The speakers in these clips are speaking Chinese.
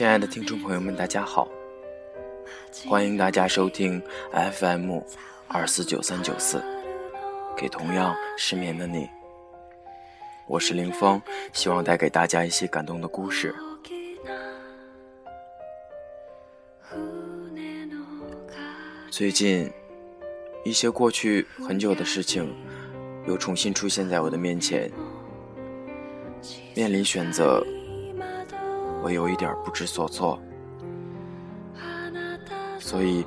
亲爱的听众朋友们，大家好，欢迎大家收听 FM 二四九三九四，给同样失眠的你，我是林峰，希望带给大家一些感动的故事。最近，一些过去很久的事情，又重新出现在我的面前，面临选择。我有一点不知所措，所以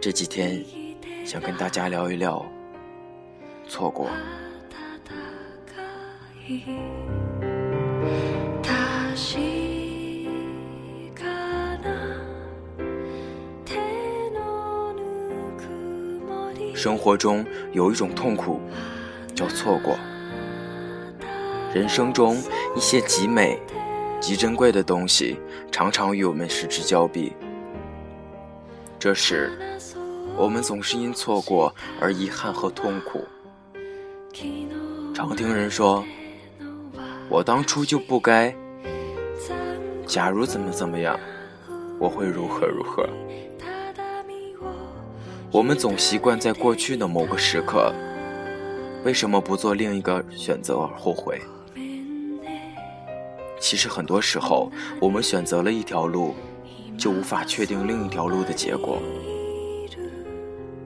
这几天想跟大家聊一聊错过。生活中有一种痛苦，叫错过。人生中一些极美。极珍贵的东西，常常与我们失之交臂。这时，我们总是因错过而遗憾和痛苦。常听人说：“我当初就不该。”假如怎么怎么样，我会如何如何。我们总习惯在过去的某个时刻，为什么不做另一个选择而后悔？其实很多时候，我们选择了一条路，就无法确定另一条路的结果。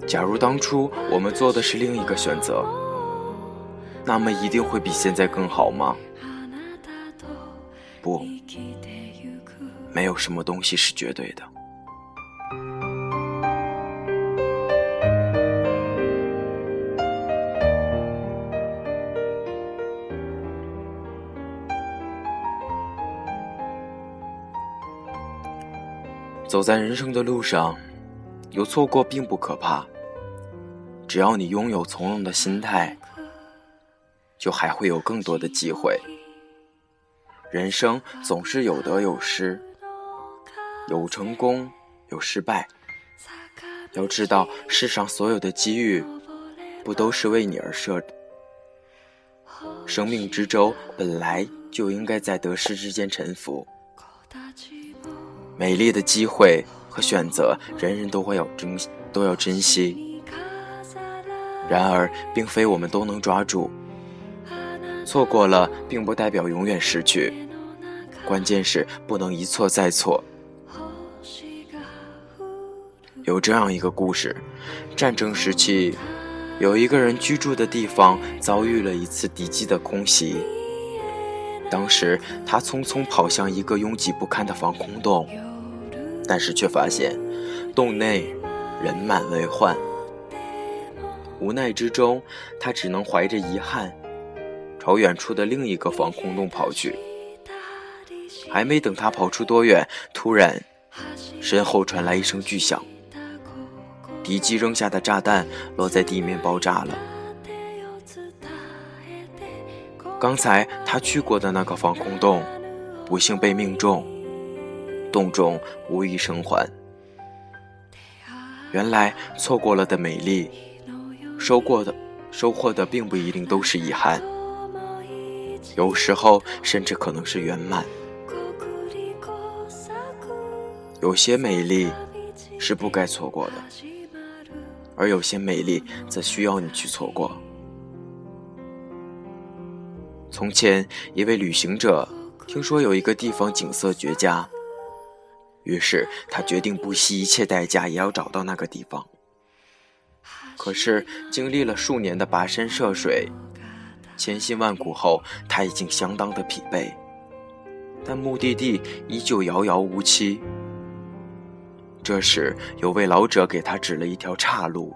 假如当初我们做的是另一个选择，那么一定会比现在更好吗？不，没有什么东西是绝对的。走在人生的路上，有错过并不可怕。只要你拥有从容的心态，就还会有更多的机会。人生总是有得有失，有成功有失败。要知道，世上所有的机遇，不都是为你而设的？生命之舟本来就应该在得失之间沉浮。美丽的机会和选择，人人都会要珍都要珍惜。然而，并非我们都能抓住。错过了，并不代表永远失去。关键是不能一错再错。有这样一个故事：战争时期，有一个人居住的地方遭遇了一次敌机的空袭。当时，他匆匆跑向一个拥挤不堪的防空洞。但是却发现，洞内人满为患。无奈之中，他只能怀着遗憾，朝远处的另一个防空洞跑去。还没等他跑出多远，突然，身后传来一声巨响，敌机扔下的炸弹落在地面爆炸了。刚才他去过的那个防空洞，不幸被命中。洞中无一生还。原来错过了的美丽，收过的收获的并不一定都是遗憾，有时候甚至可能是圆满。有些美丽是不该错过的，而有些美丽则需要你去错过。从前，一位旅行者听说有一个地方景色绝佳。于是他决定不惜一切代价也要找到那个地方。可是经历了数年的跋山涉水、千辛万苦后，他已经相当的疲惫，但目的地依旧遥遥无期。这时有位老者给他指了一条岔路，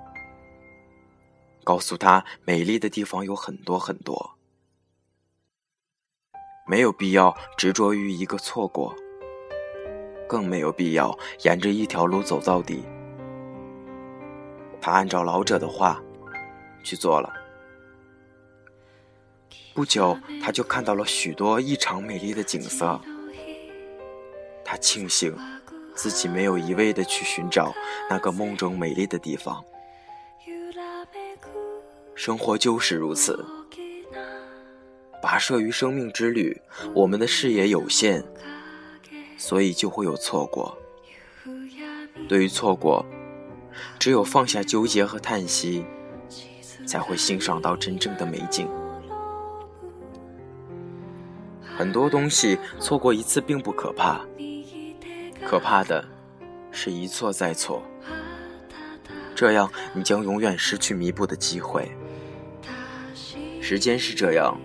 告诉他美丽的地方有很多很多，没有必要执着于一个错过。更没有必要沿着一条路走到底。他按照老者的话去做了。不久，他就看到了许多异常美丽的景色。他庆幸自己没有一味的去寻找那个梦中美丽的地方。生活就是如此，跋涉于生命之旅，我们的视野有限。所以就会有错过。对于错过，只有放下纠结和叹息，才会欣赏到真正的美景。很多东西错过一次并不可怕，可怕的是一错再错，这样你将永远失去弥补的机会。时间是这样，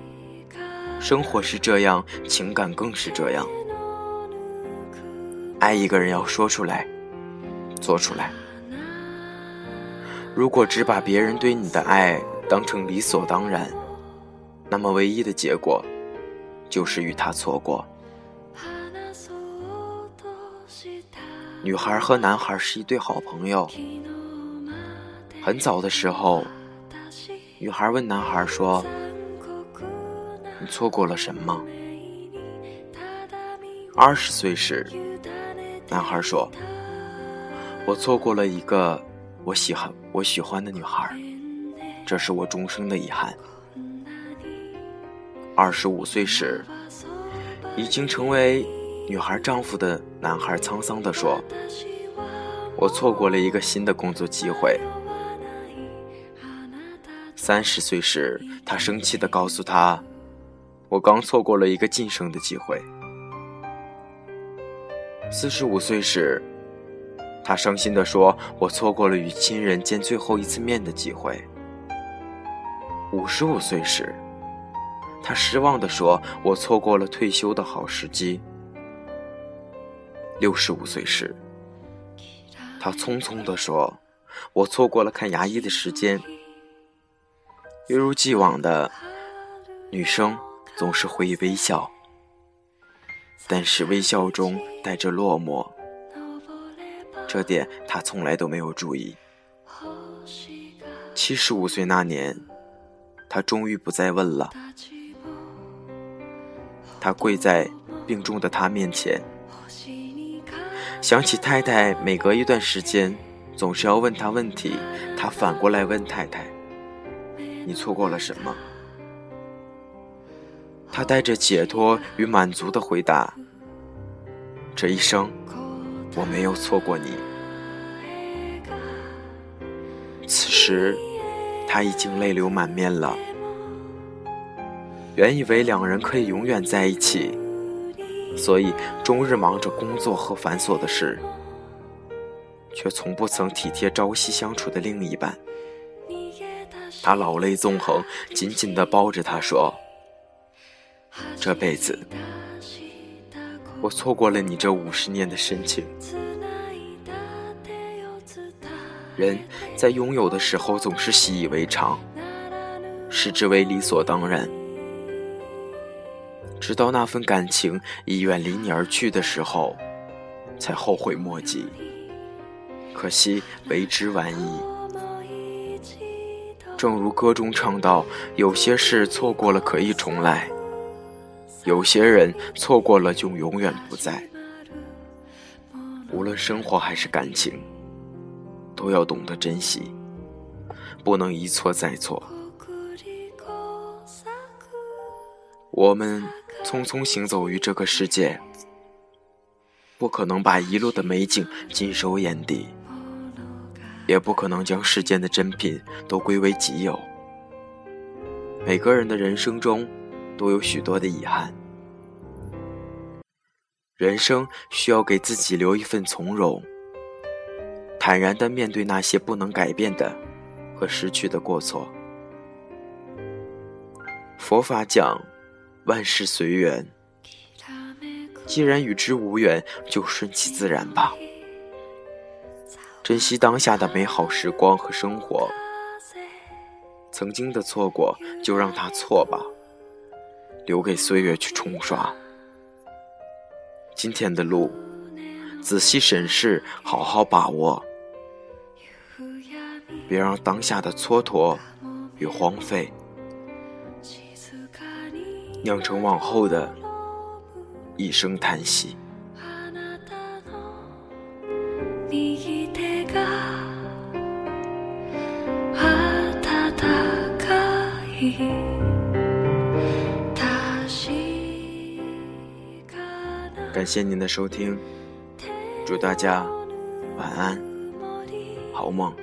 生活是这样，情感更是这样。爱一个人要说出来，做出来。如果只把别人对你的爱当成理所当然，那么唯一的结果。就是与他错过。女孩和男孩是一对好朋友。很早的时候，女孩问男孩说：“你错过了什么？”二十岁时，男孩说：“我错过了一个我喜欢我喜欢的女孩，这是我终生的遗憾。”二十五岁时，已经成为女孩丈夫的男孩沧桑地说：“我错过了一个新的工作机会。”三十岁时，他生气地告诉她：“我刚错过了一个晋升的机会。”四十五岁时，他伤心地说：“我错过了与亲人见最后一次面的机会。”五十五岁时，他失望地说：“我错过了退休的好时机。”六十五岁时，他匆匆地说：“我错过了看牙医的时间。”一如既往的，女生总是会微笑，但是微笑中带着落寞，这点他从来都没有注意。七十五岁那年，他终于不再问了。他跪在病重的他面前，想起太太每隔一段时间总是要问他问题，他反过来问太太：“你错过了什么？”他带着解脱与满足的回答：“这一生我没有错过你。”此时他已经泪流满面了。原以为两人可以永远在一起，所以终日忙着工作和繁琐的事，却从不曾体贴朝夕相处的另一半。他老泪纵横，紧紧地抱着她说：“这辈子，我错过了你这五十年的深情。人在拥有的时候总是习以为常，视之为理所当然。”直到那份感情已远离你而去的时候，才后悔莫及。可惜为之晚矣。正如歌中唱道：“有些事错过了可以重来，有些人错过了就永远不在。”无论生活还是感情，都要懂得珍惜，不能一错再错。我们。匆匆行走于这个世界，不可能把一路的美景尽收眼底，也不可能将世间的珍品都归为己有。每个人的人生中，都有许多的遗憾。人生需要给自己留一份从容，坦然的面对那些不能改变的和失去的过错。佛法讲。万事随缘，既然与之无缘，就顺其自然吧。珍惜当下的美好时光和生活，曾经的错过就让它错吧，留给岁月去冲刷。今天的路，仔细审视，好好把握，别让当下的蹉跎与荒废。酿成往后的一声叹息。感谢您的收听，祝大家晚安，好梦。